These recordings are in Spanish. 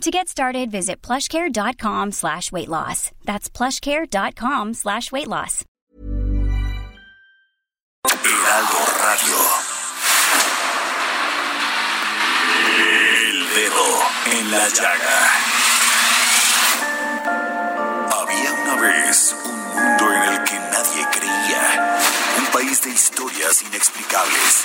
To get started, visit plushcare.com slash weight loss. That's plushcare.com slash weight loss. Heraldo Radio. El dedo en la llaga. Había una vez un mundo en el que nadie creía. Un país de historias inexplicables.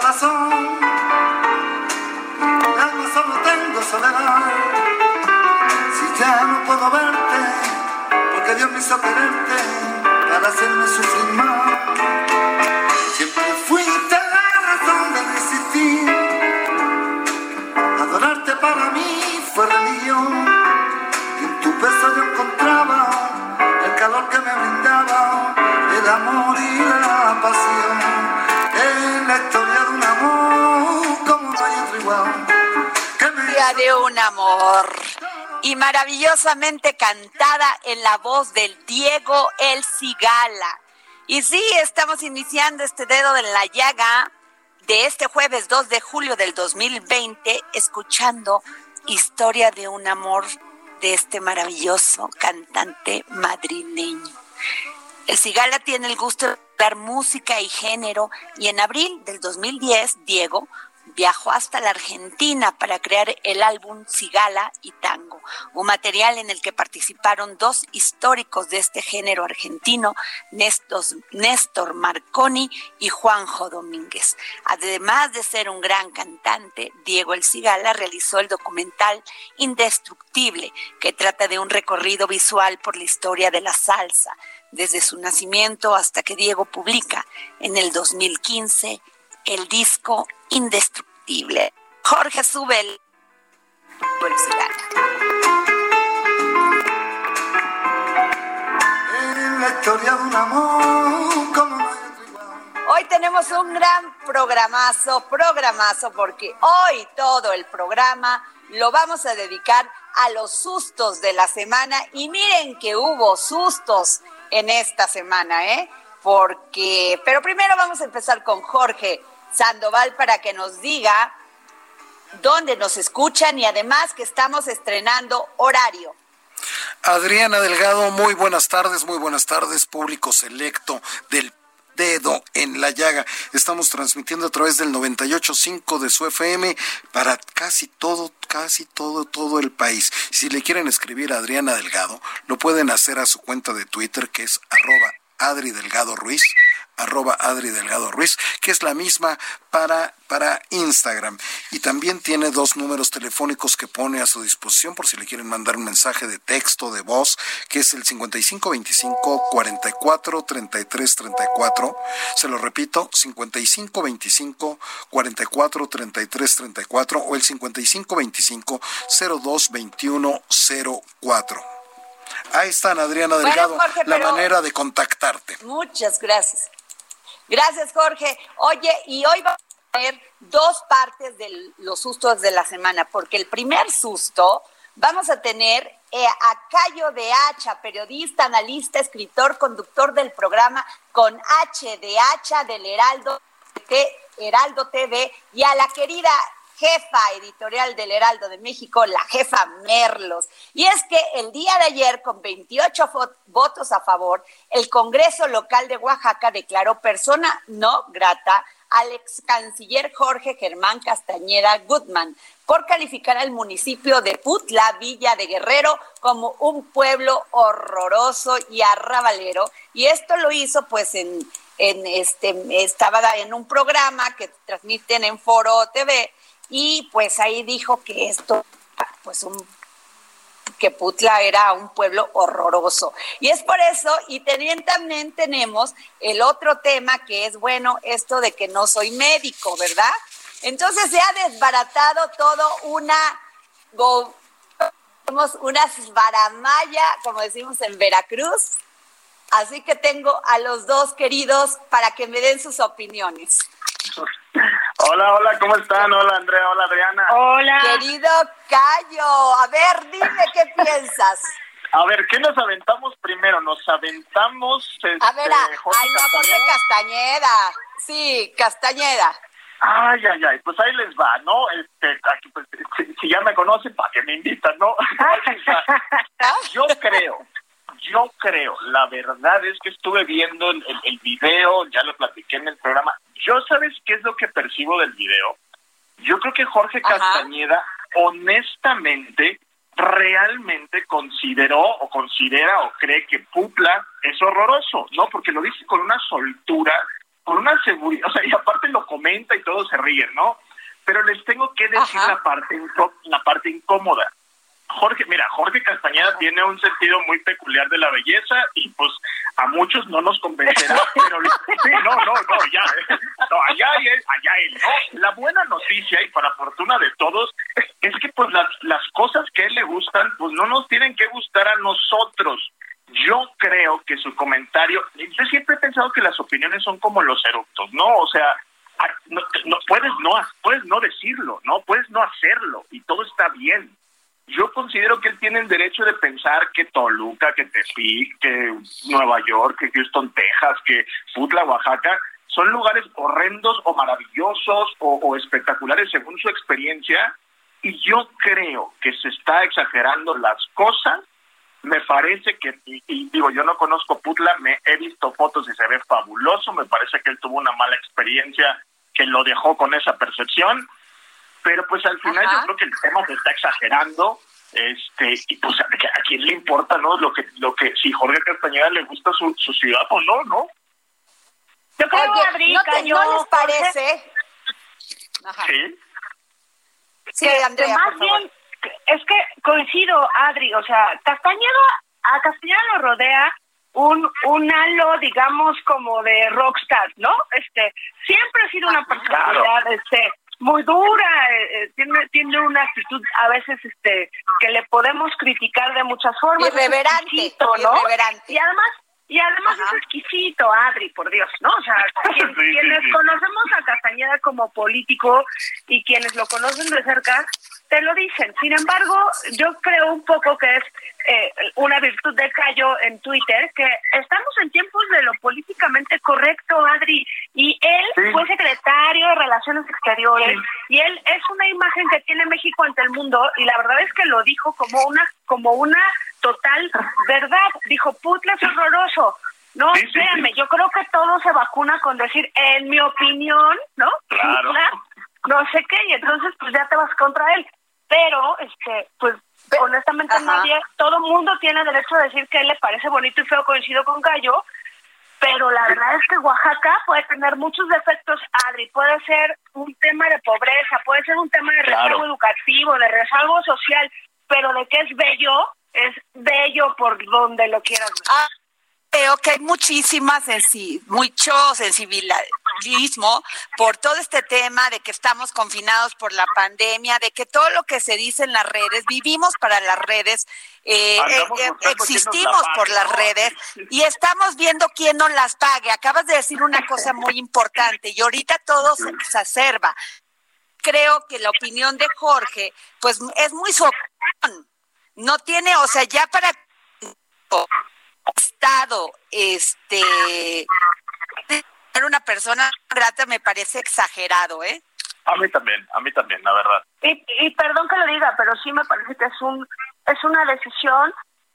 Corazón. Alma solo tengo soledad. Si ya no puedo verte, porque Dios me hizo quererte para hacerme sufrir más. De un amor. Y maravillosamente cantada en la voz del Diego El Cigala. Y sí, estamos iniciando este dedo en la llaga de este jueves 2 de julio del 2020, escuchando Historia de un amor de este maravilloso cantante madrileño. El Cigala tiene el gusto de dar música y género y en abril del 2010, Diego viajó hasta la Argentina para crear el álbum Cigala y Tango, un material en el que participaron dos históricos de este género argentino, Néstor, Marconi y Juanjo Domínguez. Además de ser un gran cantante, Diego El Cigala realizó el documental Indestructible, que trata de un recorrido visual por la historia de la salsa, desde su nacimiento hasta que Diego publica en el 2015 el disco Indestructible. Jorge Subel. Es la historia de un amor como no hay otro igual. Hoy tenemos un gran programazo, programazo, porque hoy todo el programa lo vamos a dedicar a los sustos de la semana. Y miren que hubo sustos en esta semana, ¿eh? Porque, pero primero vamos a empezar con Jorge Sandoval para que nos diga dónde nos escuchan y además que estamos estrenando horario. Adriana Delgado, muy buenas tardes, muy buenas tardes, público selecto del dedo en la llaga. Estamos transmitiendo a través del 98.5 de su FM para casi todo, casi todo, todo el país. Si le quieren escribir a Adriana Delgado, lo pueden hacer a su cuenta de Twitter que es arroba Adri Delgado Ruiz arroba Adri Delgado Ruiz, que es la misma para, para Instagram. Y también tiene dos números telefónicos que pone a su disposición por si le quieren mandar un mensaje de texto, de voz, que es el 5525 44 33 34. Se lo repito, 5525 44 33 34 o el 5525 02 21 04. Ahí están, Adriana Bueno, Delgado, Jorge, la manera de contactarte. Muchas gracias. Gracias, Jorge. Oye, y hoy vamos a ver dos partes de los sustos de la semana, porque el primer susto vamos a tener eh, a Cayo de Hacha, periodista, analista, escritor, conductor del programa con H de Hacha del Heraldo, T- Heraldo TV, y a la querida jefa editorial del Heraldo de México, la jefa Merlos. Y es que el día de ayer, con 28 fo- votos a favor, el Congreso local de Oaxaca declaró persona no grata al ex canciller Jorge Germán Castañeda Goodman por calificar al municipio de Putla, Villa de Guerrero, como un pueblo horroroso y arrabalero. Y esto lo hizo pues en, en este, estaba en un programa que transmiten en Foro TV y pues ahí dijo que esto, pues un que Putla era un pueblo horroroso. Y es por eso, y también tenemos el otro tema que es, bueno, esto de que no soy médico, ¿verdad? Entonces se ha desbaratado todo una, una varamaya, como decimos en Veracruz. Así que tengo a los dos queridos para que me den sus opiniones. Hola, hola, ¿cómo están? Hola, Andrea, hola, Adriana. Hola. Querido Cayo, a ver, dime qué piensas. A ver, ¿qué nos aventamos primero? Nos aventamos. a ver, este, a, ay, no, Jorge Castañeda. Sí, Castañeda. Ay, ay, ay, pues ahí les va, ¿no? Este, pues, si, ya me conocen, ¿para qué me invitan, no? yo creo, yo creo, la verdad es que estuve viendo el, el video, ya lo platiqué en el programa, yo, ¿sabes qué es lo que percibo del video? Yo creo que Jorge Castañeda, honestamente, realmente consideró o considera o cree que Pupla es horroroso, ¿no? Porque lo dice con una soltura, con una seguridad, o sea, y aparte lo comenta y todos se ríen, ¿no? Pero les tengo que decir la parte, la parte incómoda. Jorge, mira, Jorge Castañeda tiene un sentido muy peculiar de la belleza y pues a muchos no nos convencerá, pero sí, no, no, no, ya, no, allá él, allá él, no. La buena noticia y para fortuna de todos es que pues las, las cosas que a él le gustan pues no nos tienen que gustar a nosotros. Yo creo que su comentario, yo siempre he pensado que las opiniones son como los eructos, ¿no? O sea, no, no, puedes no puedes no decirlo, no puedes no hacerlo y todo está bien yo considero que él tiene el derecho de pensar que Toluca, que Tepic, que Nueva York, que Houston, Texas, que Futla, Oaxaca, son lugares horrendos o maravillosos o, espectaculares según su experiencia. Y yo creo que se está exagerando las cosas. Me parece que, y, digo, yo no conozco Putla, me he visto fotos y se ve fabuloso. Me parece que él tuvo una mala experiencia que lo dejó con esa percepción pero pues al final yo creo que el tema se está exagerando este y pues a, quién le importa no lo que lo que si Jorge Castañeda le gusta su, su ciudad o no no yo creo Oye, ¿no, ¿no les parece. Sí. Sí Andrea más bien es que coincido Adri o sea Castañeda a Castañeda lo rodea un, un halo, digamos, como de rockstar, ¿no? Este, siempre ha sido una personalidad, este, muy dura, eh, eh, tiene, tiene una actitud a veces este que le podemos criticar de muchas formas. Irreverante, ¿no? Y además y además es exquisito, Adri, por Dios, ¿no? O sea, quienes conocemos a Castañeda como político y quienes lo conocen de cerca, te lo dicen. Sin embargo, yo creo un poco que es eh, una virtud de Cayo en Twitter, que estamos en tiempos de lo políticamente correcto, Adri, y él fue secretario de Relaciones Exteriores, y él es una imagen que tiene México ante el mundo, y la verdad es que lo dijo como una, como una total verdad. Dijo, Putla es horroroso. No, créanme, yo creo que todo se vacuna con decir, en mi opinión, ¿no? Claro. no sé qué, y entonces pues ya te vas contra él. Pero, este, pues honestamente nadie, todo mundo tiene derecho a decir que él le parece bonito y feo, coincido con Gallo, pero la verdad es que Oaxaca puede tener muchos defectos, Adri, puede ser un tema de pobreza, puede ser un tema de rezago educativo, de rezago social, pero de que es bello, es bello por donde lo quieras ver. Ah, creo que hay muchísima sensi mucho sensibilismo por todo este tema de que estamos confinados por la pandemia, de que todo lo que se dice en las redes, vivimos para las redes, eh, eh, eh, existimos por las redes y estamos viendo quién nos las pague. Acabas de decir una cosa muy importante y ahorita todo se exacerba. Creo que la opinión de Jorge, pues es muy su no tiene, o sea, ya para Estado, este, una persona grata me parece exagerado, ¿eh? A mí también, a mí también, la verdad. Y, y perdón que lo diga, pero sí me parece que es un es una decisión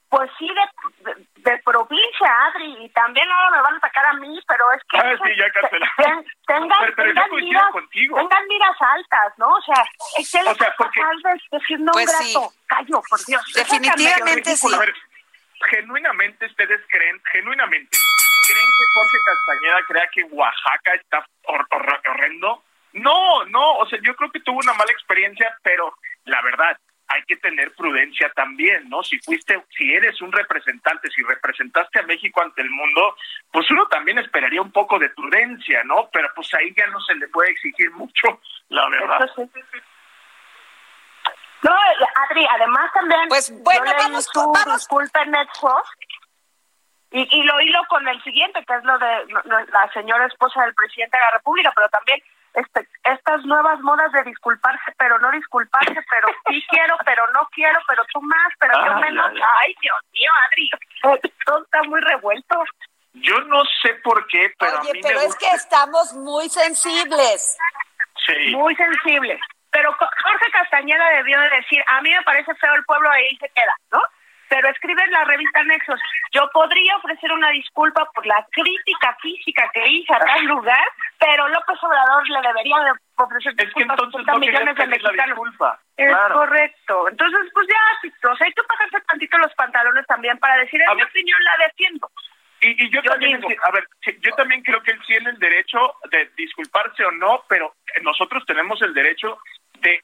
pues sí, de, de, provincia, Adri, y también ahora me van a atacar a mí, pero es que... Ah, sí, ya tengan, tengan, miras, tengan miras altas, ¿no? O sea, es que o sea, porque, decir no pues grato, sí. callo, por Dios. Definitivamente sí. A ver, genuinamente ustedes creen, genuinamente, ¿creen que Jorge Castañeda crea que Oaxaca está horrendo? No, no, o sea, yo creo que tuvo una mala experiencia, pero la verdad, hay que tener prudencia también, ¿no? Si fuiste, si eres un representante, si representaste a México ante el mundo, pues uno también esperaría un poco de prudencia, ¿no? Pero pues ahí ya no se le puede exigir mucho, la verdad. No, Adri, además también. Pues bueno, vamos, tu vamos. Y, y lo hilo con el siguiente, que es lo de la señora esposa del presidente de la República, pero también este, estas nuevas modas de disculparse, pero no disculparse, pero sí quiero, pero no quiero, pero tú más, pero yo menos. Ay, Dios mío, Adri, todo está muy revuelto. Yo no sé por qué, pero Oye, pero es que estamos muy sensibles. Sí. Muy sensibles. Pero Jorge Castañeda debió de decir, a mí me parece feo el pueblo, ahí se queda, ¿no? pero escribe en la revista Nexos, yo podría ofrecer una disculpa por la crítica física que hice a tal lugar, pero López Obrador le debería de ofrecer disculpas a millones de mexicanos. Es correcto. Entonces, pues ya, o sea, hay que bajarse tantito los pantalones también para decir, en mi opinión la defiendo. Y, yo, también, a ver, yo también creo que él tiene el derecho de disculparse o no, pero nosotros tenemos el derecho de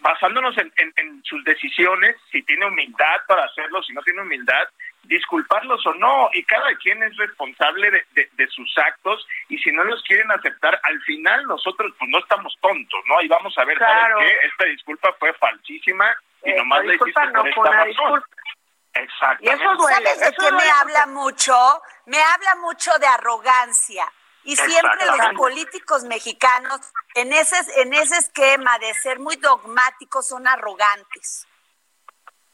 basándonos en, sus decisiones, si tiene humildad para hacerlo, si no tiene humildad, disculparlos o no, y cada quien es responsable de, sus actos, y si no los quieren aceptar, al final nosotros pues no estamos tontos, ¿no? Y vamos a ver, claro. ¿sabes qué? Esta disculpa fue falsísima y eh, nomás le hiciste no por esta razón. Exactamente. Y eso duele. ¿Sabes de qué me habla mucho? Me habla mucho de arrogancia. Y siempre los políticos mexicanos en ese, en ese esquema de ser muy dogmáticos son arrogantes.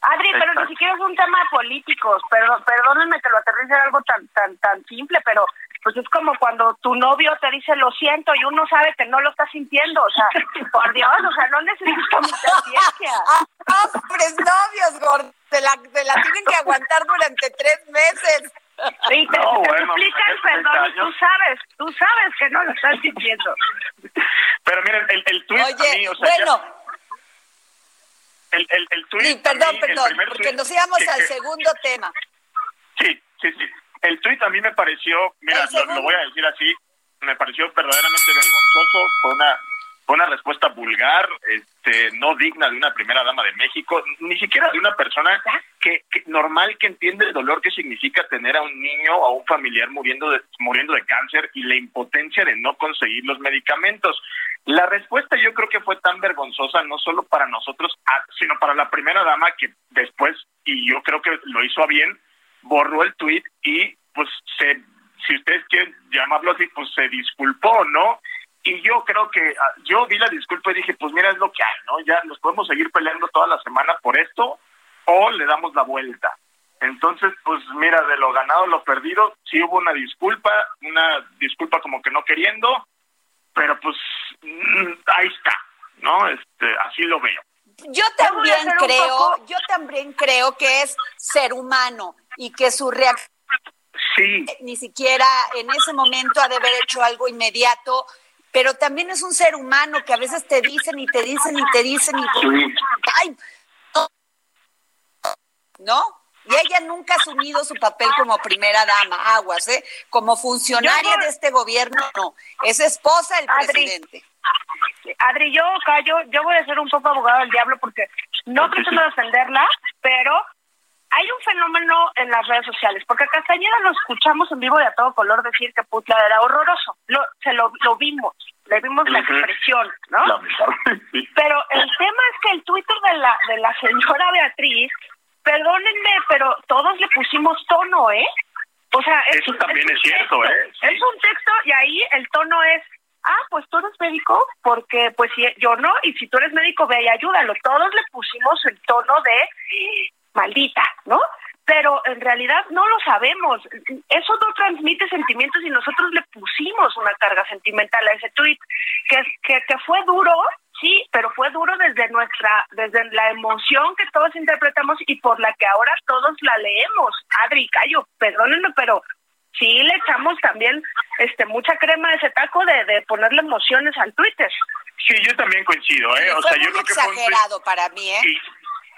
Adri, pero ni siquiera es un tema de políticos, perdón, perdónenme que lo aterrice algo tan tan tan simple, pero pues es como cuando tu novio te dice lo siento y uno sabe que no lo está sintiendo, o sea, por Dios, o sea, no necesito mucha ciencia. Hombres novios, gordo, te la, te la tienen que aguantar durante tres meses. Sí, te, no, explican, perdón, tú sabes, tú sabes que no lo estás diciendo. Pero miren, el, el tweet Oye, a mí, o sea, bueno. el, el, el tweet sí, perdón, perdón, porque nos íbamos al segundo tema. Sí, sí, sí. El tweet a mí me pareció, mira, lo, lo, voy a decir así, me pareció verdaderamente vergonzoso, fue una una respuesta vulgar, este, no digna de una primera dama de México, ni siquiera de una persona que, normal que entiende el dolor que significa tener a un niño o a un familiar muriendo de, muriendo de cáncer y la impotencia de no conseguir los medicamentos. La respuesta yo creo que fue tan vergonzosa no solo para nosotros, sino para la primera dama que después, y yo creo que lo hizo a bien, borró el tuit y pues se, si ustedes quieren llamarlo así, pues se disculpó, ¿no? y yo creo que ah, yo vi la disculpa y dije, pues mira, es lo que hay, ¿no? Ya nos podemos seguir peleando toda la semana por esto o le damos la vuelta. Entonces, pues mira, de lo ganado, lo perdido, sí hubo una disculpa, una disculpa como que no queriendo, pero pues mm, ahí está, ¿no? Este, así lo veo. Yo también creo, yo también creo que es ser humano y que su reacción sí. ni siquiera en ese momento ha de haber hecho algo inmediato pero también es un ser humano que a veces te dicen y te dicen y te dicen y ay, ¿no? Y ella nunca ha asumido su papel como primera dama, aguas, ¿eh? Como funcionaria de este gobierno, no. Es esposa del presidente. Adri, yo callo, yo voy a ser un poco abogado del diablo porque no pretendo defenderla, pero hay un fenómeno en las redes sociales, porque a Castañeda lo escuchamos en vivo de a todo color decir que Putla era horroroso. Lo, se lo, lo vimos, le vimos la expresión, ¿no? Pero el tema es que el Twitter de la, de la señora Beatriz, perdónenme, pero todos le pusimos tono, ¿eh? O sea, eso también es, cierto, ¿eh? Es un texto y ahí el tono es ah, pues tú eres médico, porque pues si yo no, y si tú eres médico, ve y ayúdalo. Todos le pusimos el tono de maldita, ¿no? Pero en realidad no lo sabemos. Eso no transmite sentimientos y nosotros le pusimos una carga sentimental a ese tweet, que, que, que fue duro, sí, pero fue duro desde nuestra, desde la emoción que todos interpretamos y por la que ahora todos la leemos. Adri, Cayo, perdónenme, pero sí le echamos también este mucha crema de ese taco de, de ponerle emociones al Twitter. Sí, yo también coincido, ¿eh? o sea, yo creo que fue exagerado para mí, ¿eh?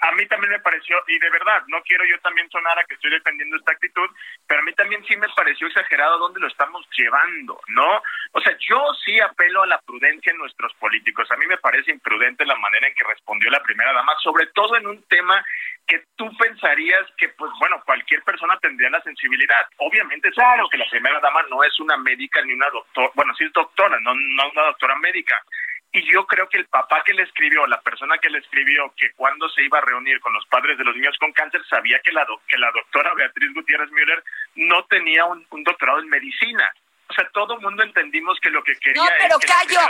A mí también me pareció, y de verdad, no quiero yo también sonar a que estoy defendiendo esta actitud, pero a mí también sí me pareció exagerado dónde lo estamos llevando, ¿no? O sea, yo sí apelo a la prudencia en nuestros políticos. A mí me parece imprudente la manera en que respondió la primera dama, sobre todo en un tema que tú pensarías que, pues bueno, cualquier persona tendría la sensibilidad. Obviamente, claro que la primera dama no es una médica ni una doctora, bueno, sí es doctora, no, no una doctora médica y yo creo que el papá que le escribió, la persona que le escribió, que cuando se iba a reunir con los padres de los niños con cáncer, sabía que la, que la doctora Beatriz Gutiérrez Müller no tenía un, doctorado en medicina. O sea, todo el mundo entendimos que lo que quería no, pero que Cayo,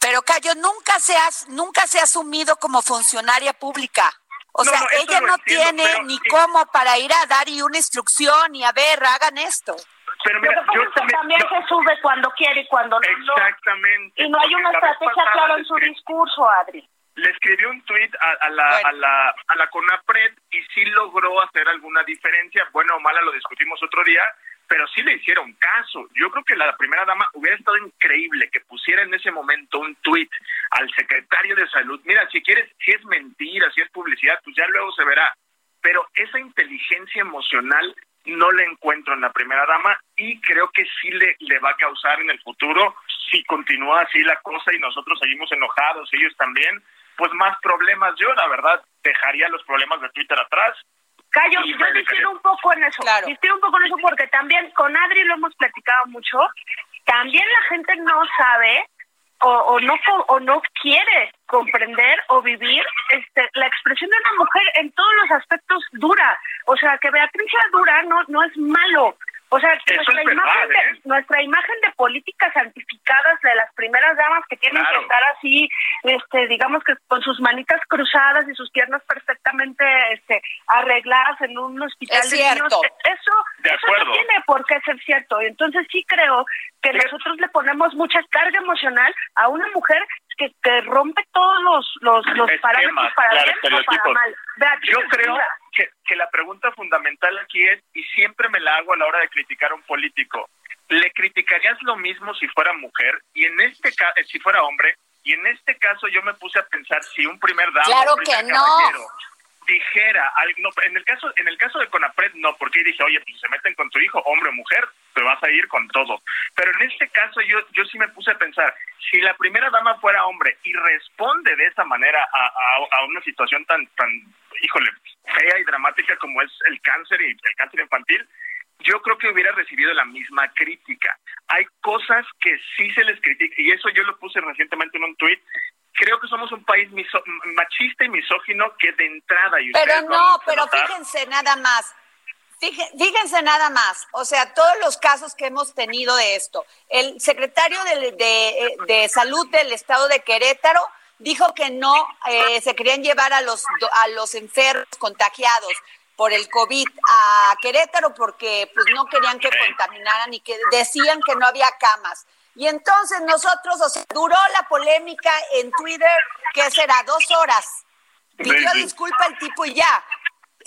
Pero Cayo, nunca se, ha, nunca se ha asumido como funcionaria pública. O sea, ella no tiene ni cómo para ir a dar y una instrucción y a ver, hagan esto. Pero mira, yo también, se sube cuando quiere y cuando no. Exactamente. Y no hay una estrategia clara en su discurso, Adri. Le escribió un tuit a, la, a, la, a la CONAPRED y sí logró hacer alguna diferencia. Bueno o mala lo discutimos otro día, pero sí le hicieron caso. Yo creo que la primera dama hubiera estado increíble que pusiera en ese momento un tuit al secretario de salud. Mira, si quieres, si es mentira, si es publicidad, pues ya luego se verá. Pero esa inteligencia emocional no le encuentro en la primera dama y creo que sí le, le va a causar en el futuro, si continúa así la cosa y nosotros seguimos enojados, ellos también, pues más problemas. Yo, la verdad, dejaría los problemas de Twitter atrás. Callo, yo difiero un poco en eso. Claro. un poco en eso porque también con Adri lo hemos platicado mucho. También la gente no sabe o, o no o no quiere comprender o vivir este la expresión de una mujer en todos los aspectos dura. O sea que Beatriz sea dura no no es malo o sea, nuestra, imagen de, ¿eh? nuestra imagen de políticas santificadas de las primeras damas que tienen que estar así, este, digamos que con sus manitas cruzadas y sus piernas perfectamente este, arregladas en un hospital de niños, eso, eso no tiene por qué ser cierto. Entonces sí creo que nosotros le ponemos mucha carga emocional a una mujer que, que rompe todos los, los, los parámetros para bien o para mal. Yo creo que, que la pregunta fundamental aquí es, y siempre me la hago a la hora de criticar a un político, ¿le criticarías lo mismo si fuera mujer? Y en este caso, eh, si fuera hombre, y en este caso yo me puse a pensar si un primer dama claro un primer que no dijera, no, en el caso en el caso de Conapred no, porque dije, oye, pues se meten con tu hijo, hombre o mujer, te vas a ir con todo. Pero en este caso yo yo sí me puse a pensar, si la primera dama fuera hombre y responde de esa manera a, a, a una situación tan tan, híjole, fea y dramática como es el cáncer y el cáncer infantil, yo creo que hubiera recibido la misma crítica. Hay cosas que sí se les critica, y eso yo lo puse recientemente en un tuit, creo que somos un país machista y misógino que de entrada... Y pero no, pero fíjense nada más. Fíjense nada más, o sea, todos los casos que hemos tenido de esto. El secretario de, de, Salud del Estado de Querétaro dijo que no eh, se querían llevar a los, a los enfermos contagiados por el COVID a Querétaro porque pues no querían que contaminaran y que decían que no había camas. Y entonces nosotros, o sea, duró la polémica en Twitter, que será dos horas. Pidió disculpa el tipo y ya.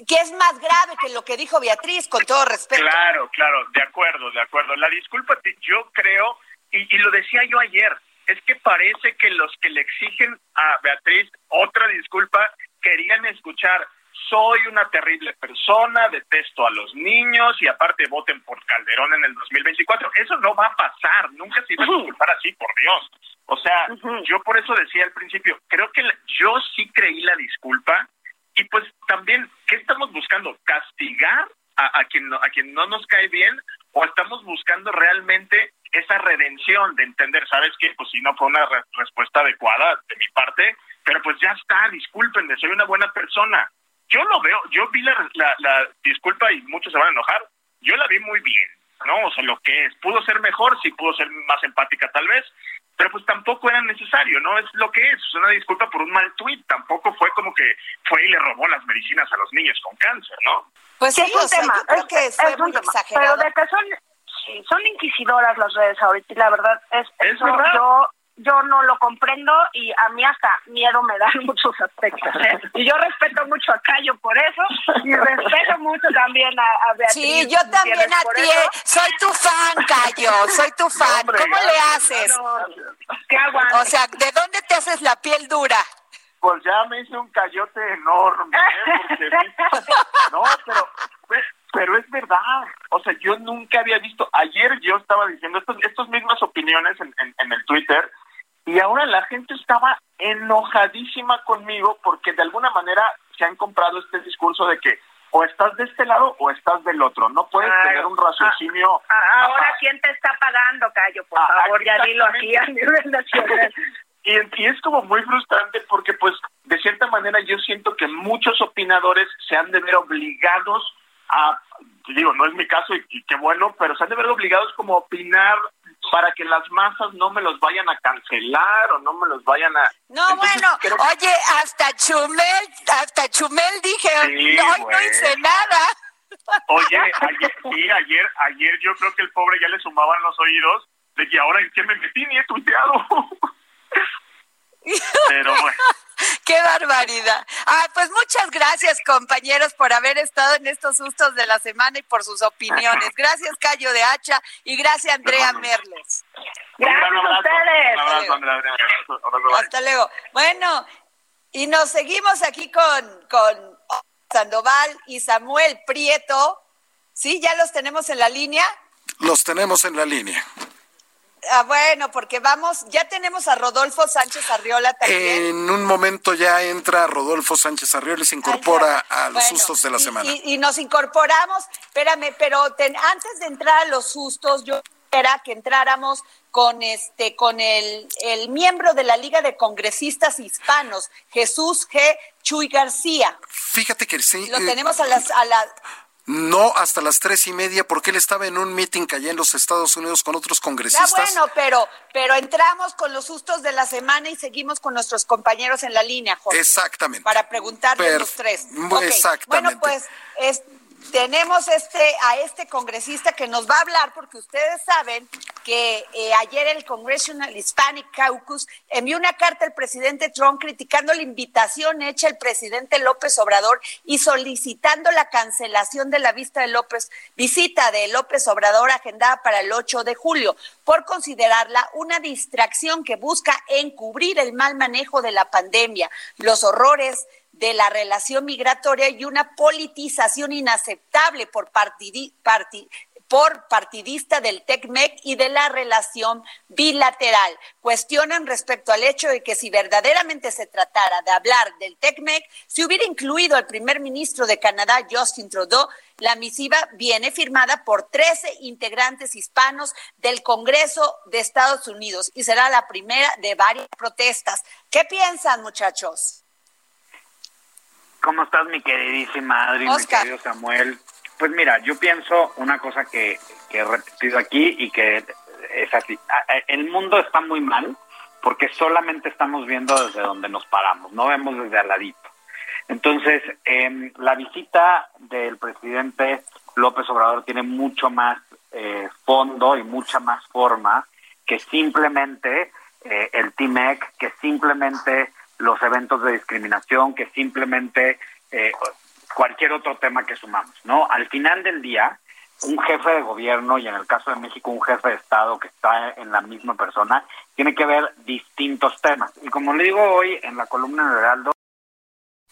Que es más grave que lo que dijo Beatriz, con todo respeto. Claro, claro, de acuerdo, de acuerdo. La disculpa, yo creo, y, y lo decía yo ayer, es que parece que los que le exigen a Beatriz otra disculpa querían escuchar soy una terrible persona, detesto a los niños y aparte voten por Calderón en el 2024. Eso no va a pasar, nunca se iba a disculpar así, por Dios. O sea, yo por eso decía al principio, creo que yo sí creí la disculpa y pues también, ¿qué estamos buscando? ¿Castigar a, a, quien, a quien no nos cae bien o estamos buscando realmente esa redención de entender, ¿sabes qué? Pues si no fue una respuesta adecuada de mi parte, pero pues ya está, discúlpenme, soy una buena persona yo lo veo, yo vi la, la, disculpa y muchos se van a enojar, yo la vi muy bien, ¿no? O sea, lo que es, pudo ser mejor, sí pudo ser más empática tal vez, pero pues tampoco era necesario, ¿no? Es lo que es, es una disculpa por un mal tuit, tampoco fue como que fue y le robó las medicinas a los niños con cáncer, ¿no? Pues sí, es un tema, creo que es, fue muy exagerado. Pero de que son, son inquisidoras las redes ahorita, y la verdad es, eso yo yo no lo comprendo y a mí hasta miedo me dan muchos aspectos. ¿eh? Y yo respeto mucho a Cayo por eso y respeto mucho también a, Beatriz. Sí, yo también a ti. Eh. Soy tu fan, Cayo, soy tu fan. ¿Cómo le haces? ¿Qué o sea, ¿de dónde te haces la piel dura? Pues ya me hice un cayote enorme. ¿eh? no, pero pues, pero es verdad. O sea, yo nunca había visto. Ayer yo estaba diciendo estas, estas mismas opiniones en, en, el Twitter y ahora la gente estaba enojadísima conmigo porque de alguna manera se han comprado este discurso de que o estás de este lado o estás del otro. No puedes tener un raciocinio. ahora, ¿quién te está pagando, Cayo? Por favor, ya dilo aquí a nivel nacional. Y, y, es como muy frustrante porque, pues, de cierta manera yo siento que muchos opinadores se han de ver obligados a, digo, no es mi caso y, qué bueno, pero se han de ver obligados como a opinar para que las masas no me los vayan a cancelar o no me los vayan a... No, bueno, oye, hasta Chumel, hasta Chumel dije, no, no hice nada. Oye, ayer, sí, ayer, ayer yo creo que el pobre ya le sumaban los oídos de que ahora en qué me metí ni he tuiteado. Pero bueno. ¡Qué barbaridad! Ah, pues muchas gracias, compañeros, por haber estado en estos sustos de la semana y por sus opiniones. Gracias, Cayo de Hacha, y gracias, Andrea Merles. Gracias a ustedes. Hasta luego. Bueno, y nos seguimos aquí con, con Sandoval y Samuel Prieto. ¿Sí? ¿Ya los tenemos en la línea? Los tenemos en la línea. Ah, bueno, porque vamos, ya tenemos a Rodolfo Sánchez Arriola también. En un momento ya entra Rodolfo Sánchez Arriola y se incorpora a los sustos de la semana. Y, nos incorporamos, espérame, pero antes de entrar a los sustos, yo era que entráramos con este con el, el miembro de la Liga de Congresistas Hispanos, Jesús G. Chuy García. Fíjate que sí. Lo eh, tenemos a las a la no hasta las tres y media porque él estaba en un meeting allá en los Estados Unidos con otros congresistas. Ah, bueno, pero, pero entramos con los sustos de la semana y seguimos con nuestros compañeros en la línea, Jorge. Exactamente. Para preguntarle a los tres. Exactamente. Bueno, pues es, tenemos este a este congresista que nos va a hablar porque ustedes saben que eh, ayer el Congressional Hispanic Caucus envió una carta al presidente Trump criticando la invitación hecha al presidente López Obrador y solicitando la cancelación de la vista de López visita de López Obrador agendada para el 8 de julio por considerarla una distracción que busca encubrir el mal manejo de la pandemia, los horrores de la relación migratoria y una politización inaceptable por, partidista del TECMEC y de la relación bilateral. Cuestionan respecto al hecho de que si verdaderamente se tratara de hablar del TECMEC, si hubiera incluido al primer ministro de Canadá, Justin Trudeau, la misiva viene firmada por 13 integrantes hispanos del Congreso de Estados Unidos y será la primera de varias protestas. ¿Qué piensan, muchachos? ¿Cómo estás, mi queridísima Adri, mi querido Samuel? Pues mira, yo pienso una cosa que, que he repetido aquí y que es así. El mundo está muy mal porque solamente estamos viendo desde donde nos paramos, no vemos desde al ladito. Entonces, eh, la visita del presidente López Obrador tiene mucho más eh, fondo y mucha más forma que simplemente eh, el TIMEC, que simplemente los eventos de discriminación, que simplemente eh, cualquier otro tema que sumamos, ¿no? Al final del día, un jefe de gobierno y en el caso de México un jefe de Estado que está en la misma persona, tiene que ver distintos temas. Y como le digo hoy en la columna de Heraldo,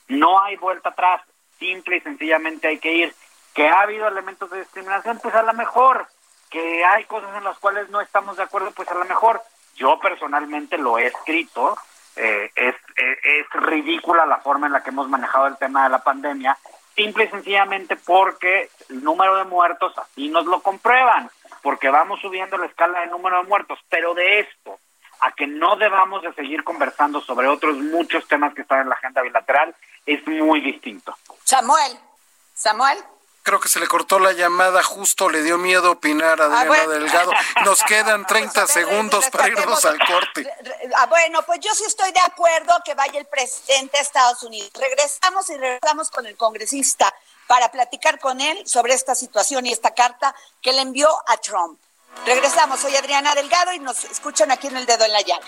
no hay vuelta atrás, simple y sencillamente hay que ir. Que ha habido elementos de discriminación, pues a lo mejor. Que hay cosas en las cuales no estamos de acuerdo, pues a lo mejor. Yo personalmente lo he escrito eh, es, eh, es ridícula la forma en la que hemos manejado el tema de la pandemia, simple y sencillamente porque el número de muertos así nos lo comprueban, porque vamos subiendo la escala de número de muertos, pero de esto a que no debamos de seguir conversando sobre otros muchos temas que están en la agenda bilateral es muy distinto. Samuel, Samuel creo que se le cortó la llamada, justo le dio miedo opinar a ah, Adriana Delgado. Nos quedan 30 segundos para irnos al corte. Ah, bueno, pues yo sí estoy de acuerdo que vaya el presidente a Estados Unidos. Regresamos y regresamos con el congresista para platicar con él sobre esta situación y esta carta que le envió a Trump. Regresamos, soy Adriana Delgado y nos escuchan aquí en El Dedo en la Llaga.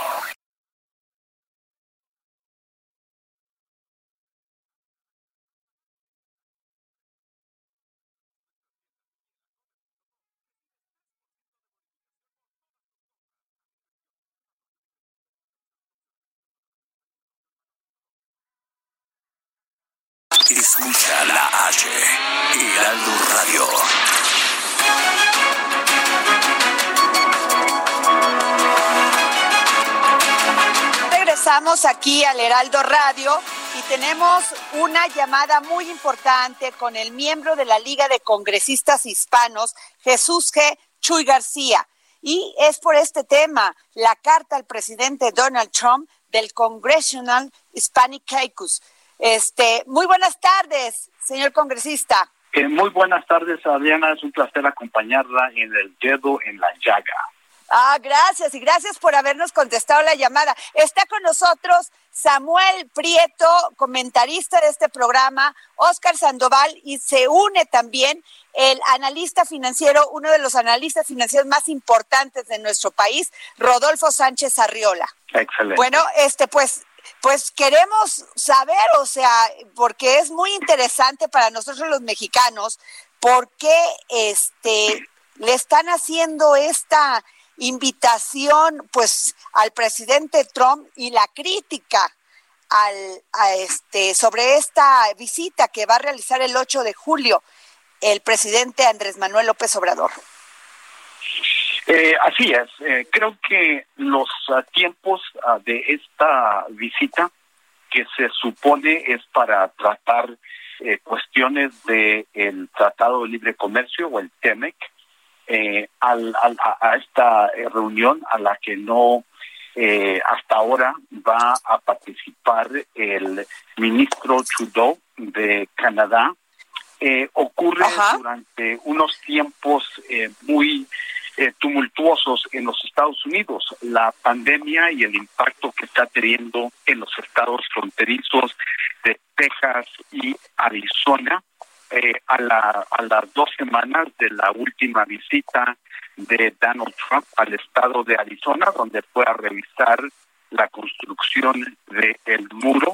Escucha la H, Heraldo Radio. Regresamos aquí al Heraldo Radio y tenemos una llamada muy importante con el miembro de la Liga de Congresistas Hispanos, Jesús G. Chuy García. Y es por este tema, la carta al presidente Donald Trump del Congressional Hispanic Caucus. Este, muy buenas tardes, señor congresista. Eh, muy buenas tardes, Adriana. Es un placer acompañarla en el dedo en la llaga. Ah, gracias y gracias por habernos contestado la llamada. Está con nosotros Samuel Prieto, comentarista de este programa, Oscar Sandoval y se une también el analista financiero, uno de los analistas financieros más importantes de nuestro país, Rodolfo Sánchez Arriola. Excelente. Bueno, este pues pues queremos saber, o sea, porque es muy interesante para nosotros los mexicanos, por qué este le están haciendo esta invitación pues al presidente Trump y la crítica al, a este sobre esta visita que va a realizar el 8 de julio el presidente Andrés Manuel López Obrador. Eh, así es. Eh, creo que los tiempos ah, de esta visita, que se supone es para tratar eh, cuestiones del el Tratado de Libre Comercio o el TEMEC, al, a, esta reunión a la que no hasta ahora va a participar el ministro Trudeau de Canadá, ocurre durante unos tiempos muy eh, tumultuosos en los Estados Unidos. La pandemia y el impacto que está teniendo en los estados fronterizos de Texas y Arizona eh, a, la, a las dos semanas de la última visita de Donald Trump al estado de Arizona, donde fue a revisar la construcción del muro.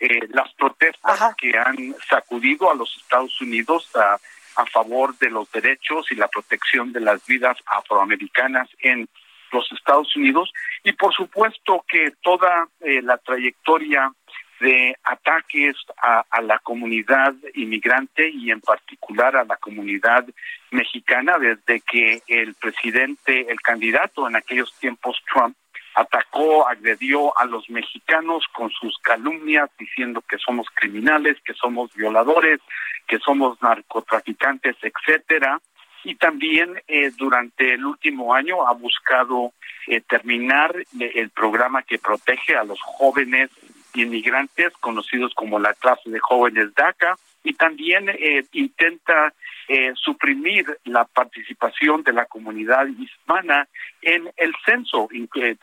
Eh, las protestas que han sacudido a los Estados Unidos a a favor de los derechos y la protección de las vidas afroamericanas en los Estados Unidos. Y por supuesto que toda eh, la trayectoria de ataques a, la comunidad inmigrante y en particular a la comunidad mexicana desde que el presidente, el candidato en aquellos tiempos Trump atacó, agredió a los mexicanos con sus calumnias diciendo que somos criminales, que somos violadores, que somos narcotraficantes, etcétera. Y también eh, durante el último año ha buscado eh, terminar el programa que protege a los jóvenes inmigrantes, conocidos como la clase de jóvenes DACA, y también eh, intenta eh, suprimir la participación de la comunidad hispana en el censo,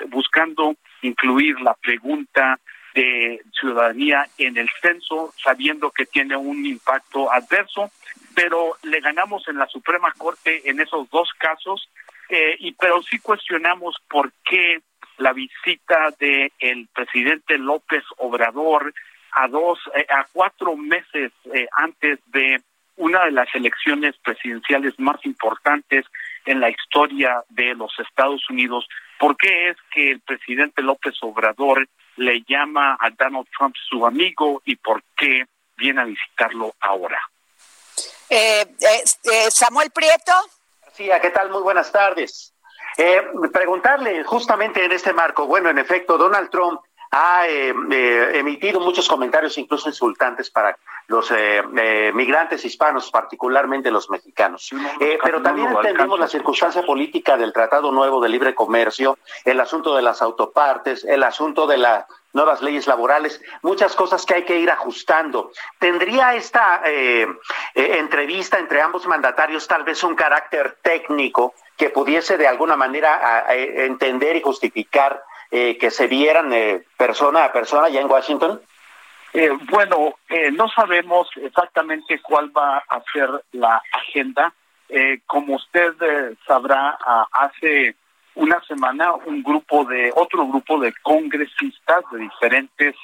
buscando incluir la pregunta de ciudadanía en el censo, sabiendo que tiene un impacto adverso, pero le ganamos en la Suprema Corte en esos dos casos eh, y pero sí cuestionamos por qué la visita de el presidente López Obrador a dos eh, a cuatro meses eh, antes de una de las elecciones presidenciales más importantes en la historia de los Estados Unidos. ¿Por qué es que el presidente López Obrador le llama a Donald Trump su amigo y por qué viene a visitarlo ahora? Eh, eh, Samuel Prieto. Sí, ¿qué tal? Muy buenas tardes. Eh, preguntarle justamente en este marco, bueno, en efecto, Donald Trump ha eh, eh, emitido muchos comentarios, incluso insultantes, para los eh, migrantes hispanos, particularmente los mexicanos. pero también entendemos la circunstancia política del Tratado Nuevo de Libre Comercio, el asunto de las autopartes, el asunto de las nuevas leyes laborales, muchas cosas que hay que ir ajustando. ¿Tendría esta entrevista entre ambos mandatarios tal vez un carácter técnico que pudiese de alguna manera entender y justificar eh, que se vieran eh, persona a persona ya en Washington? Eh, bueno, no sabemos exactamente cuál va a ser la agenda. como usted sabrá, hace una semana un grupo de otro grupo de congresistas de diferentes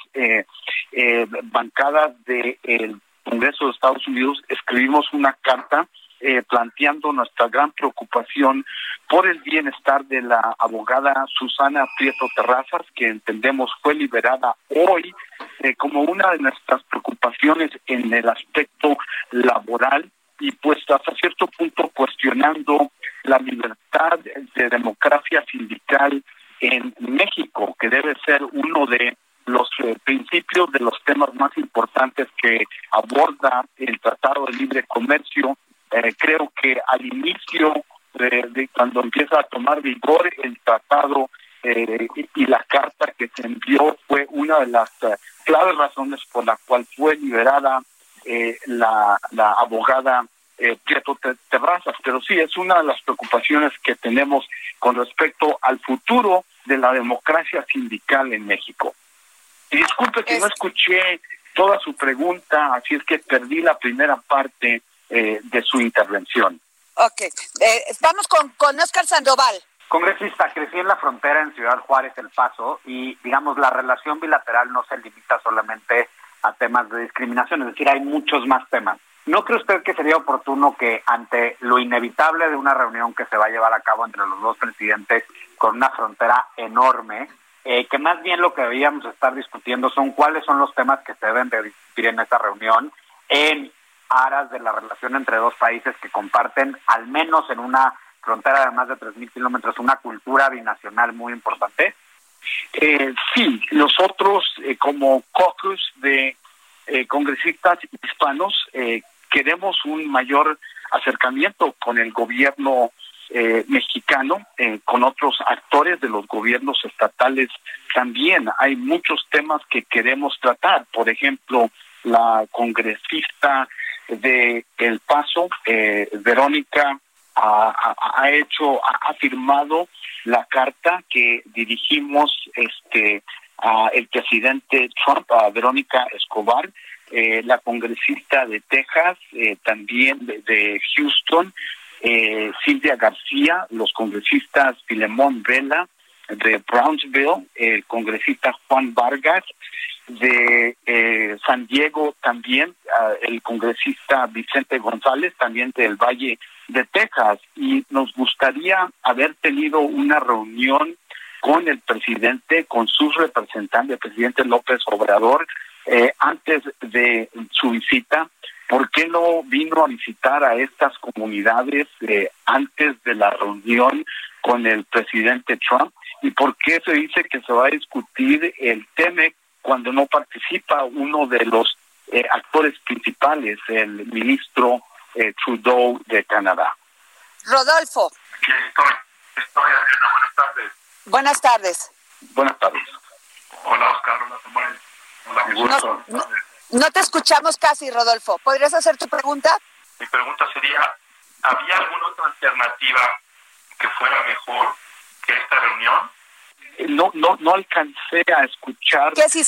bancadas del Congreso de Estados Unidos escribimos una carta eh, planteando nuestra gran preocupación por el bienestar de la abogada Susana Prieto Terrazas, que entendemos fue liberada hoy eh, como una de nuestras preocupaciones en el aspecto laboral y pues hasta cierto punto cuestionando la libertad de democracia sindical en México, que debe ser uno de los eh, principios de los temas más importantes que aborda el Tratado de Libre Comercio eh, creo que al inicio de, cuando empieza a tomar vigor el tratado eh, y, la carta que se envió fue una de las eh, claves razones por la cual fue liberada la, la abogada Prieto Terrazas. Pero sí, es una de las preocupaciones que tenemos con respecto al futuro de la democracia sindical en México. Y disculpe que no escuché toda su pregunta, así es que perdí la primera parte eh, de su intervención. Ok, eh, vamos con, con Oscar Sandoval. Congresista, crecí en la frontera en Ciudad Juárez, El Paso, y digamos, la relación bilateral no se limita solamente a temas de discriminación, es decir, hay muchos más temas. ¿No cree usted que sería oportuno que ante lo inevitable de una reunión que se va a llevar a cabo entre los dos presidentes con una frontera enorme, eh, que más bien lo que deberíamos estar discutiendo son cuáles son los temas que se deben de discutir en esta reunión en aras de la relación entre dos países que comparten, al menos en una frontera de más de 3.000 kilómetros, una cultura binacional muy importante? Eh, sí, nosotros eh, como caucus de eh, congresistas hispanos eh, queremos un mayor acercamiento con el gobierno mexicano, con otros actores de los gobiernos estatales también. Hay muchos temas que queremos tratar, por ejemplo, la congresista de El Paso, eh, Verónica ha, hecho, ha, firmado la carta que dirigimos este a el presidente Trump, a Verónica Escobar, eh, la congresista de Texas, eh, también de, Houston, eh, Silvia García, los congresistas Filemón Vela de Brownsville, el congresista Juan Vargas, de eh, San Diego también, el congresista Vicente González, también del Valle de Texas, y nos gustaría haber tenido una reunión con el presidente, con sus representantes, el presidente López Obrador, eh, antes de su visita. ¿Por qué no vino a visitar a estas comunidades eh, antes de la reunión con el presidente Trump? ¿Y por qué se dice que se va a discutir el TEMEC cuando no participa uno de los eh, actores principales, el ministro eh, Trudeau de Canadá. Rodolfo. estoy, estoy Adriana, buenas tardes. Buenas tardes. Buenas tardes. Hola Oscar, hola Samuel. Hola, no, no te escuchamos casi, Rodolfo. ¿Podrías hacer tu pregunta? Mi pregunta sería, ¿había alguna otra alternativa que fuera mejor que esta reunión? No, no, no alcancé a escuchar. Que si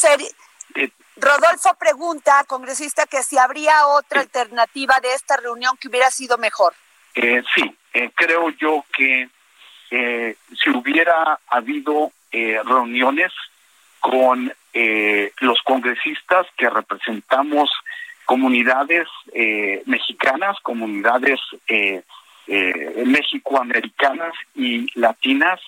eh, Rodolfo pregunta, congresista, que si habría otra alternativa de esta reunión que hubiera sido mejor. Eh, sí, eh, creo yo que eh, si hubiera habido eh, reuniones con eh, los congresistas que representamos comunidades mexicanas, comunidades mexicoamericanas y latinas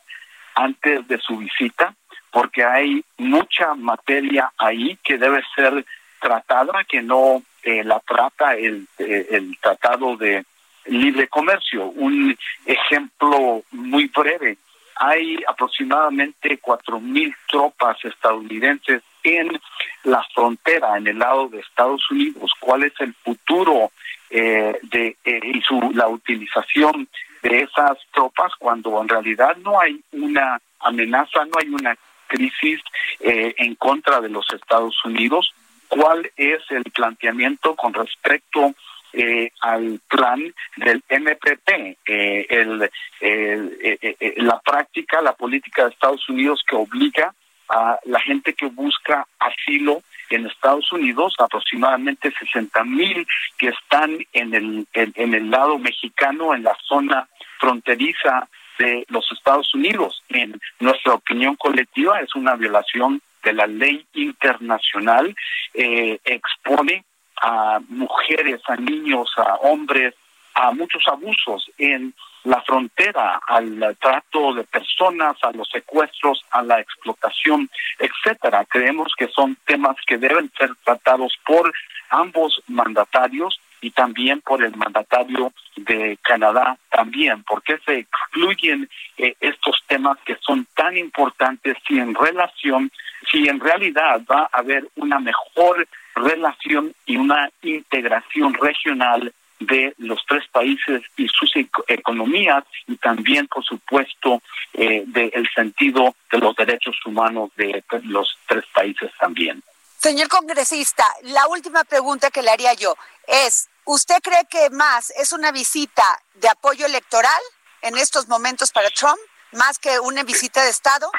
antes de su visita, porque hay mucha materia ahí que debe ser tratada, que no la trata el, el tratado de libre comercio. Un ejemplo muy breve. Hay aproximadamente cuatro mil tropas estadounidenses en la frontera, en el lado de Estados Unidos. ¿Cuál es el futuro eh, de eh, y su la utilización de esas tropas cuando en realidad no hay una amenaza, no hay una crisis eh, en contra de los Estados Unidos? ¿Cuál es el planteamiento con respecto eh, al plan del MPP, eh, el, eh, la práctica, la política de Estados Unidos que obliga a la gente que busca asilo en Estados Unidos, aproximadamente 60 mil que están en el, en, el lado mexicano, en la zona fronteriza de los Estados Unidos. En nuestra opinión colectiva es una violación de la ley internacional, expone a mujeres, a niños, a hombres, a muchos abusos en la frontera, al trato de personas, a los secuestros, a la explotación, etcétera. Creemos que son temas que deben ser tratados por ambos mandatarios y también por el mandatario de Canadá también, porque se excluyen eh, estos temas que son tan importantes si en relación, si en realidad va a haber una mejor relación y una integración regional de los tres países y sus economías y también, por supuesto, eh, del sentido de los derechos humanos de los tres países también. Señor congresista, la última pregunta que le haría yo es, ¿usted cree que más es una visita de apoyo electoral en estos momentos para Trump, más que una visita de Estado?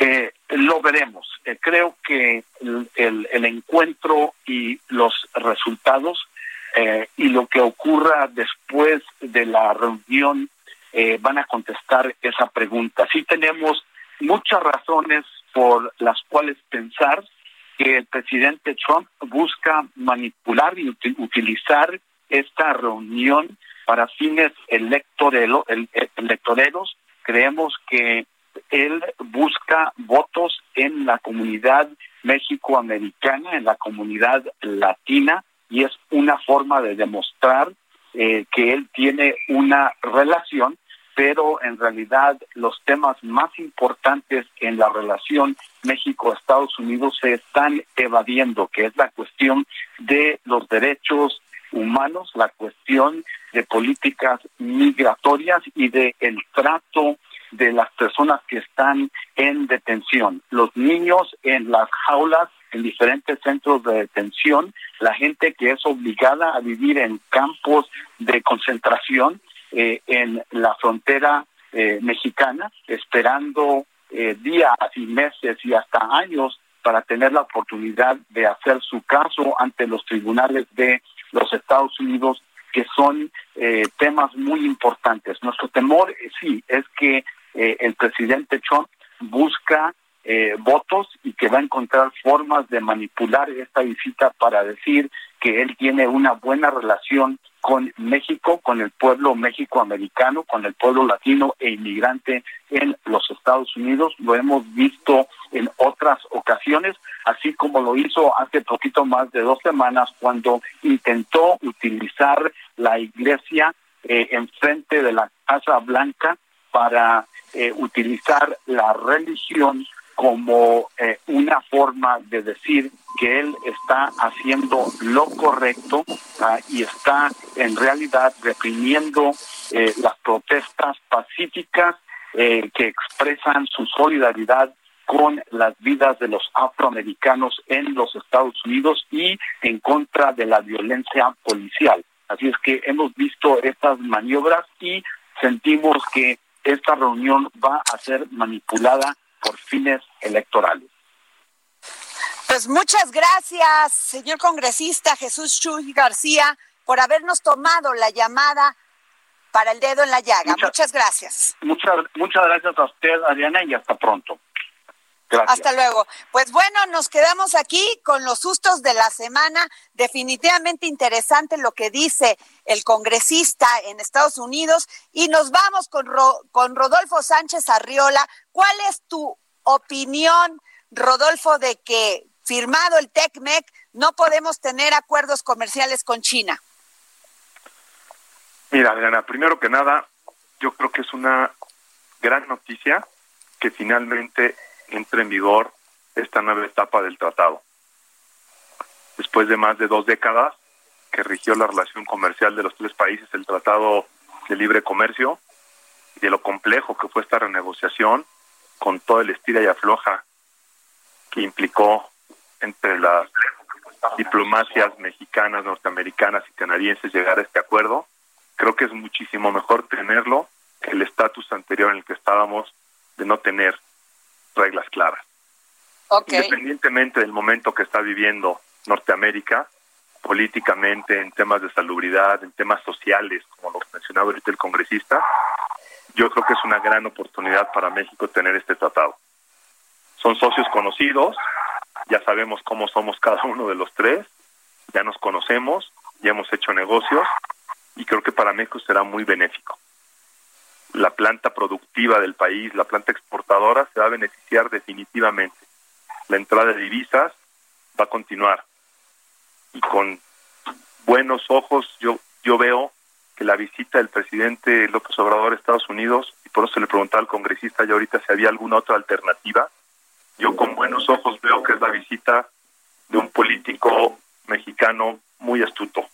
Eh, lo veremos. Eh, creo que el, el, encuentro y los resultados eh, y lo que ocurra después de la reunión eh, van a contestar esa pregunta. Sí tenemos muchas razones por las cuales pensar que el presidente Trump busca manipular y utilizar esta reunión para fines electoreros. Creemos que él busca votos en la comunidad mexicoamericana, en la comunidad latina, y es una forma de demostrar eh, que él tiene una relación, pero en realidad los temas más importantes en la relación México-Estados Unidos se están evadiendo, que es la cuestión de los derechos humanos, la cuestión de políticas migratorias y de el trato de las personas que están en detención, los niños en las jaulas en diferentes centros de detención, la gente que es obligada a vivir en campos de concentración eh, en la frontera eh, mexicana, esperando eh, días y meses y hasta años para tener la oportunidad de hacer su caso ante los tribunales de los Estados Unidos que son temas muy importantes. Nuestro temor, sí, es que eh, el presidente Trump busca eh, votos y que va a encontrar formas de manipular esta visita para decir que él tiene una buena relación con México, con el pueblo méxico-americano, con el pueblo latino e inmigrante en los Estados Unidos. Lo hemos visto en otras ocasiones, así como lo hizo hace poquito más de dos semanas cuando intentó utilizar la iglesia eh, enfrente de la Casa Blanca para eh, utilizar la religión como eh, una forma de decir que él está haciendo lo correcto ah, y está en realidad reprimiendo eh, las protestas pacíficas que expresan su solidaridad con las vidas de los afroamericanos en los Estados Unidos y en contra de la violencia policial. Así es que hemos visto estas maniobras y sentimos que esta reunión va a ser manipulada por fines electorales. Pues muchas gracias, señor congresista Jesús Chuy García, por habernos tomado la llamada para el dedo en la llaga. Muchas, gracias. Muchas, muchas gracias a usted, Adriana, y hasta pronto. Gracias. Hasta luego. Pues bueno, nos quedamos aquí con los sustos de la semana. Definitivamente interesante lo que dice el congresista en Estados Unidos. Y nos vamos con, con Rodolfo Sánchez Arriola. ¿Cuál es tu opinión, Rodolfo, de que firmado el TECMEC no podemos tener acuerdos comerciales con China? Mira, Adriana, primero que nada, yo creo que es una gran noticia que finalmente entre en vigor esta nueva etapa del tratado. Después de más de dos décadas que rigió la relación comercial de los tres países, el Tratado de Libre Comercio, y de lo complejo que fue esta renegociación, con todo el estira y afloja que implicó entre las diplomacias mexicanas, norteamericanas y canadienses llegar a este acuerdo, creo que es muchísimo mejor tenerlo que el estatus anterior en el que estábamos de no tener reglas claras. Independientemente del momento que está viviendo Norteamérica, políticamente, en temas de salubridad, en temas sociales, como lo mencionaba ahorita el congresista, yo creo que es una gran oportunidad para México tener este tratado. Son socios conocidos, ya sabemos cómo somos cada uno de los tres, ya nos conocemos, ya hemos hecho negocios y creo que para México será muy benéfico. La planta productiva del país, la planta exportadora se va a beneficiar definitivamente. La entrada de divisas va a continuar. Y con buenos ojos yo, yo veo que la visita del presidente López Obrador a Estados Unidos, y por eso le preguntaba al congresista ya ahorita si había alguna otra alternativa, yo con buenos ojos veo que es la visita de un político mexicano muy astuto,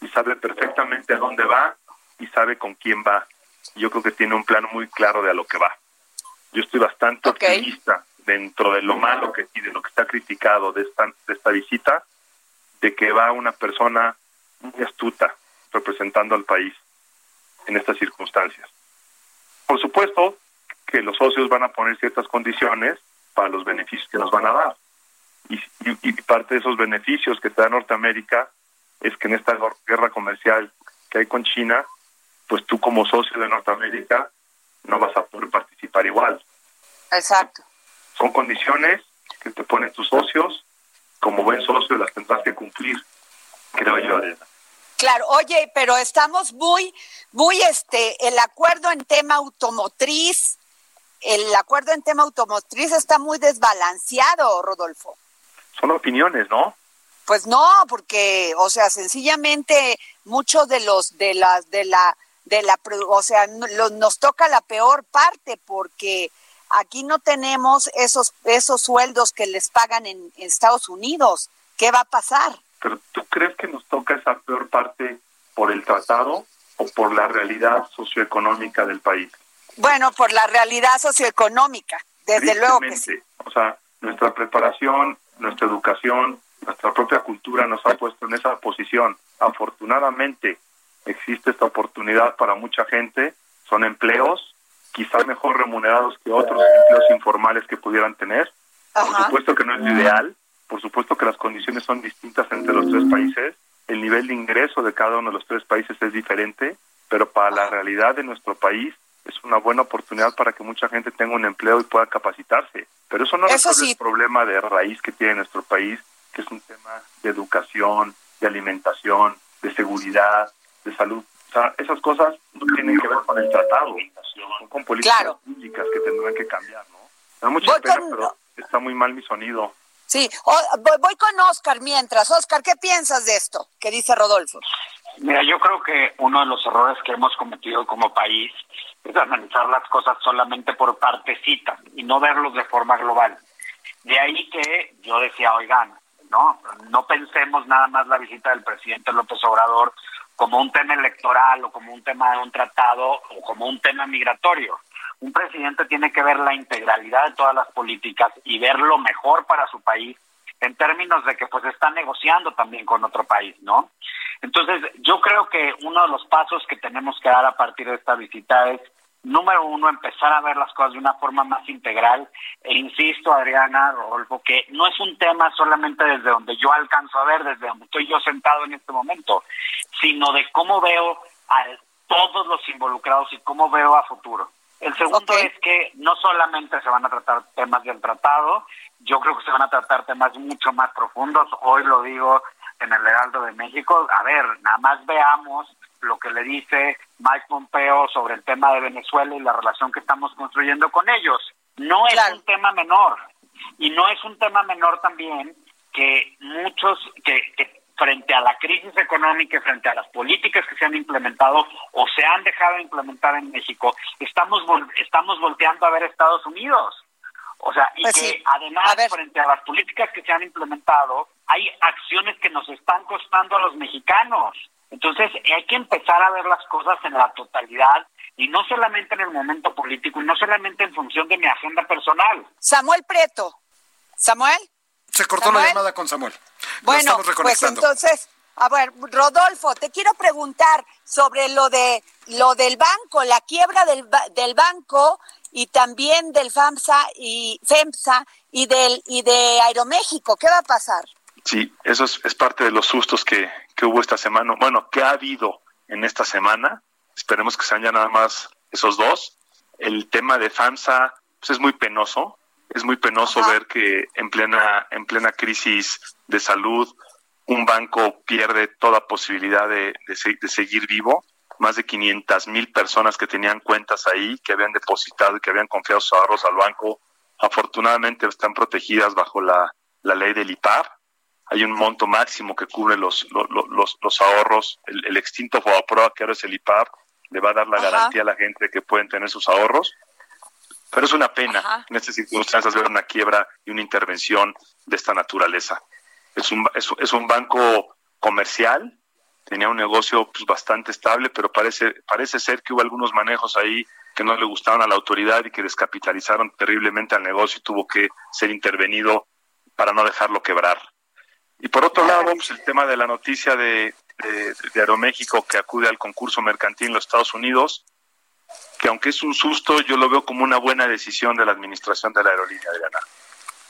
y sabe perfectamente a dónde va y sabe con quién va. Yo creo que tiene un plan muy claro de a lo que va. Yo estoy bastante optimista dentro de lo malo que y de lo que está criticado de esta de esta visita, de que va una persona muy astuta representando al país en estas circunstancias. Por supuesto que los socios van a poner ciertas condiciones para los beneficios que nos van a dar. Y, y, y parte de esos beneficios que te da Norteamérica es que en esta guerra comercial que hay con China, pues tú como socio de Norteamérica no vas a poder participar igual. Exacto. Son condiciones que te ponen tus socios, como buen socio las tendrás que cumplir, creo yo, Adriana. Claro, oye, pero estamos muy, muy, este, el acuerdo en tema automotriz, el acuerdo en tema automotriz está muy desbalanceado, Rodolfo. Son opiniones, ¿no? Pues no, porque, o sea, sencillamente muchos de los de las de la de la, o sea, nos toca la peor parte porque aquí no tenemos esos esos sueldos que les pagan en, Estados Unidos. ¿Qué va a pasar? Pero tú crees que nos toca esa peor parte por el tratado o por la realidad socioeconómica del país? Bueno, por la realidad socioeconómica, desde luego que sí. O sea, nuestra preparación, nuestra educación, nuestra propia cultura nos ha puesto en esa posición. Afortunadamente existe esta oportunidad para mucha gente, son empleos quizá mejor remunerados que otros empleos informales que pudieran tener. Por supuesto que no es ideal, por supuesto que las condiciones son distintas entre los tres países, el nivel de ingreso de cada uno de los tres países es diferente, pero para la realidad de nuestro país es una buena oportunidad para que mucha gente tenga un empleo y pueda capacitarse. Pero eso no resuelve el problema de raíz que tiene nuestro país, que es un tema de educación, de alimentación, de seguridad, de salud. O sea, esas cosas no tienen que ver con el tratado, son con políticas públicas que tendrán que cambiar, ¿no? Me da mucha pena, pero está muy mal mi sonido. Sí, voy con Oscar mientras. Oscar, ¿qué piensas de esto que dice Rodolfo? Mira, yo creo que uno de los errores que hemos cometido como país es analizar las cosas solamente por partecita y no verlos de forma global. De ahí que yo decía, oigan, ¿no? No pensemos nada más la visita del presidente López Obrador como un tema electoral o como un tema de un tratado o como un tema migratorio. Un presidente tiene que ver la integralidad de todas las políticas y ver lo mejor para su país en términos de que pues está negociando también con otro país, ¿no? Entonces, yo creo que uno de los pasos que tenemos que dar a partir de esta visita es número uno, empezar a ver las cosas de una forma más integral. E insisto, Adriana, Rodolfo, que no es un tema solamente desde donde yo alcanzo a ver, desde donde estoy yo sentado en este momento, sino de cómo veo a todos los involucrados y cómo veo a futuro. El segundo es que no solamente se van a tratar temas del tratado, yo creo que se van a tratar temas mucho más profundos. Hoy lo digo en el Heraldo de México. A ver, nada más veamos lo que le dice Mike Pompeo sobre el tema de Venezuela y la relación que estamos construyendo con ellos. No es un tema menor. Y no es un tema menor también que muchos, que, que frente a la crisis económica y frente a las políticas que se han implementado o se han dejado de implementar en México, estamos estamos volteando a ver Estados Unidos. O sea, y pues que además frente a las políticas que se han implementado, hay acciones que nos están costando a los mexicanos. Entonces, hay que empezar a ver las cosas en la totalidad y no solamente en el momento político y no solamente en función de mi agenda personal. Samuel Preto. Samuel. Se cortó la llamada con Samuel. Bueno, pues entonces, a ver, Rodolfo, te quiero preguntar sobre lo de lo del banco, la quiebra del, del banco y también del FAMSA y FEMSA y del y de Aeroméxico. ¿Qué va a pasar? Sí, eso es, es parte de los sustos que, que hubo esta semana. Bueno, que ha habido en esta semana. Esperemos que sean ya nada más esos dos. El tema de FAMSA pues es muy penoso es muy penoso ver que en plena, en plena crisis de salud un banco pierde toda posibilidad de, de, seguir vivo. Más de 500 mil personas que tenían cuentas ahí, que habían depositado y que habían confiado sus ahorros al banco, afortunadamente están protegidas bajo la, ley del IPAR. Hay un monto máximo que cubre los, los, los, ahorros. El, extinto Fobaproa, que ahora es el IPAR, le va a dar la garantía a la gente que pueden tener sus ahorros. Pero es una pena en estas circunstancias ver una quiebra y una intervención de esta naturaleza. Es un, es, un banco comercial, tenía un negocio pues, bastante estable, pero parece, parece ser que hubo algunos manejos ahí que no le gustaban a la autoridad y que descapitalizaron terriblemente al negocio y tuvo que ser intervenido para no dejarlo quebrar. Y por otro lado, pues, el tema de la noticia de, de, de Aeroméxico que acude al concurso mercantil en los Estados Unidos, que aunque es un susto, yo lo veo como una buena decisión de la administración de la aerolínea, Adriana.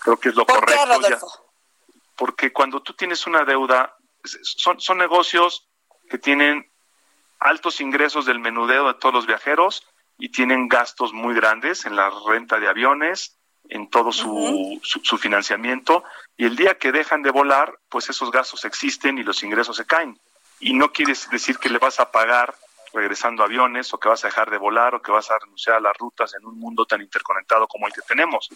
Creo que es lo correcto. porque cuando tú tienes una deuda, son, son negocios que tienen altos ingresos del menudeo de todos los viajeros y tienen gastos muy grandes en la renta de aviones, en todo su, su, financiamiento, y el día que dejan de volar, pues esos gastos existen y los ingresos se caen. Y no quieres decir que le vas a pagar regresando aviones o que vas a dejar de volar o que vas a renunciar a las rutas en un mundo tan interconectado como el que tenemos.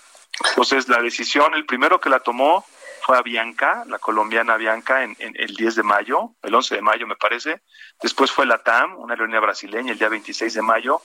Entonces la decisión, el primero que la tomó fue a Bianca, la colombiana Bianca, en, el 10 de mayo, el 11 de mayo me parece. Después fue la TAM, una aerolínea brasileña, el día 26 de mayo.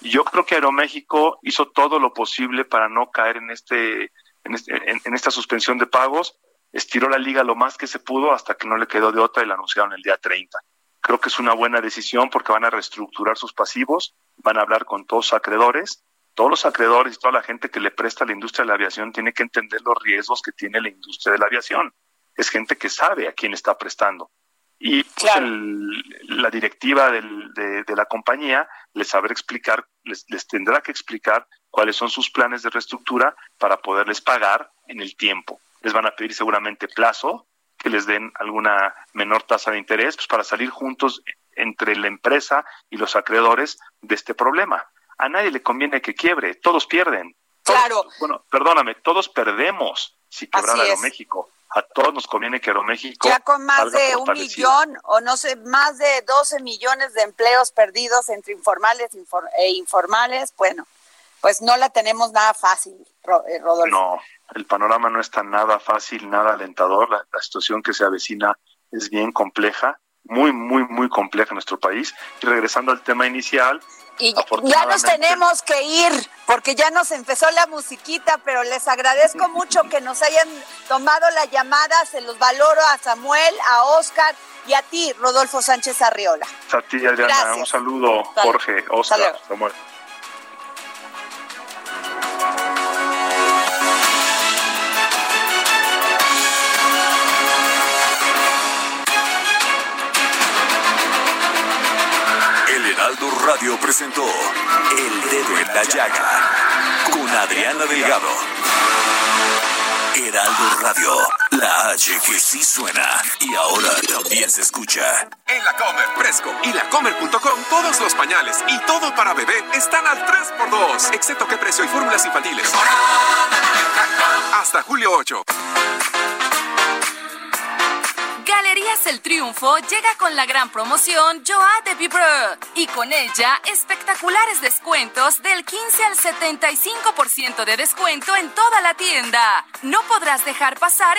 Yo creo que Aeroméxico hizo todo lo posible para no caer en, este, en, este, en esta suspensión de pagos. Estiró la liga lo más que se pudo hasta que no le quedó de otra y la anunciaron el día 30. Creo que es una buena decisión porque van a reestructurar sus pasivos, van a hablar con todos los acreedores. Todos los acreedores y toda la gente que le presta a la industria de la aviación tiene que entender los riesgos que tiene la industria de la aviación. Es gente que sabe a quién está prestando. Y pues, la directiva de, la compañía les sabrá explicar, les, les tendrá que explicar cuáles son sus planes de reestructura para poderles pagar en el tiempo. Les van a pedir seguramente plazo, que les den alguna menor tasa de interés, pues para salir juntos entre la empresa y los acreedores de este problema. A nadie le conviene que quiebre, todos pierden. claro. Bueno, perdóname, todos perdemos si quebrara Aeroméxico. A todos nos conviene que Aeroméxico. Ya con más de un millón, o no sé, más de 12 millones de empleos perdidos entre informales e informales, bueno, pues no la tenemos nada fácil, eh, Rodolfo. No, el panorama no está nada fácil, nada alentador. La, situación que se avecina es bien compleja, muy, muy, muy compleja en nuestro país. Y regresando al tema inicial. Y ya nos tenemos que ir, porque ya nos empezó la musiquita, pero les agradezco mucho que nos hayan tomado la llamada, se los valoro a Samuel, a Oscar y a ti, Rodolfo Sánchez Arriola. A ti, Adriana, un saludo, Jorge, Oscar, Samuel. Radio presentó El Dedo en la Llaga con Adriana Delgado. Heraldo Radio, la H que sí suena y ahora también se escucha. En la Comer, Fresco y lacomer.com todos los pañales y todo para bebé están al 3x2, excepto que precio y fórmulas infantiles. Hasta julio 8. El Triunfo llega con la gran promoción Joa de Vibre y con ella espectaculares descuentos del 15 al 75% de descuento en toda la tienda. No podrás dejar pasar